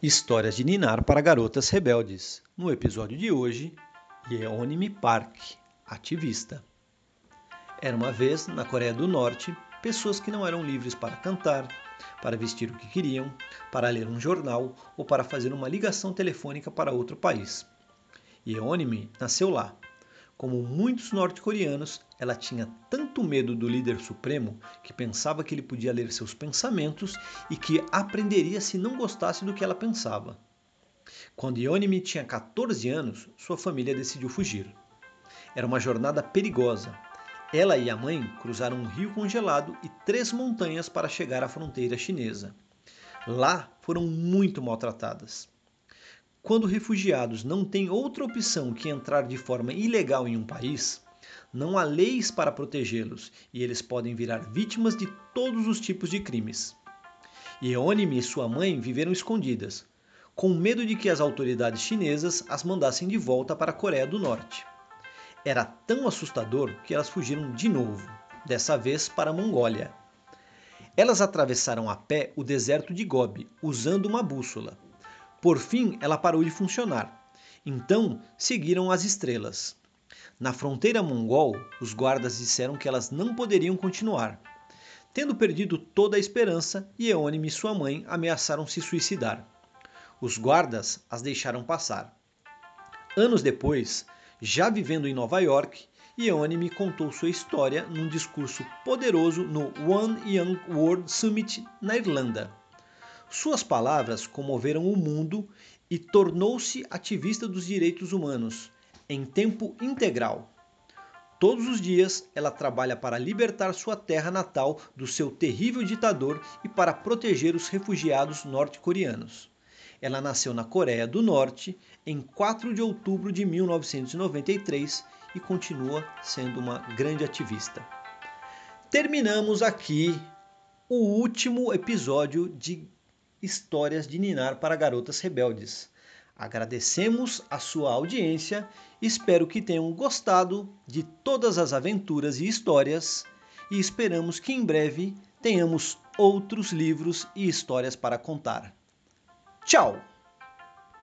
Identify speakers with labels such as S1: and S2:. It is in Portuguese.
S1: Histórias de Ninar para Garotas Rebeldes. No episódio de hoje, Yeonimi Park, ativista. Era uma vez, na Coreia do Norte, pessoas que não eram livres para cantar, para vestir o que queriam, para ler um jornal ou para fazer uma ligação telefônica para outro país. Yeonimi nasceu lá, como muitos norte-coreanos, ela tinha tanto medo do líder supremo que pensava que ele podia ler seus pensamentos e que aprenderia se não gostasse do que ela pensava. Quando Yeonimi tinha 14 anos, sua família decidiu fugir. Era uma jornada perigosa. Ela e a mãe cruzaram um rio congelado e três montanhas para chegar à fronteira chinesa. Lá foram muito maltratadas. Quando refugiados não têm outra opção que entrar de forma ilegal em um país, não há leis para protegê-los e eles podem virar vítimas de todos os tipos de crimes. Yeonimi e sua mãe viveram escondidas, com medo de que as autoridades chinesas as mandassem de volta para a Coreia do Norte. Era tão assustador que elas fugiram de novo, dessa vez para a Mongólia. Elas atravessaram a pé o deserto de Gobi usando uma bússola. Por fim, ela parou de funcionar. Então, seguiram as estrelas. Na fronteira mongol, os guardas disseram que elas não poderiam continuar. Tendo perdido toda a esperança, Yeonim e sua mãe ameaçaram se suicidar. Os guardas as deixaram passar. Anos depois, já vivendo em Nova York, Yeonim contou sua história num discurso poderoso no One Young World Summit na Irlanda. Suas palavras comoveram o mundo e tornou-se ativista dos direitos humanos em tempo integral. Todos os dias ela trabalha para libertar sua terra natal do seu terrível ditador e para proteger os refugiados norte-coreanos. Ela nasceu na Coreia do Norte em 4 de outubro de 1993 e continua sendo uma grande ativista. Terminamos aqui o último episódio de Histórias de Ninar para Garotas Rebeldes. Agradecemos a sua audiência, espero que tenham gostado de todas as aventuras e histórias e esperamos que em breve tenhamos outros livros e histórias para contar. Tchau!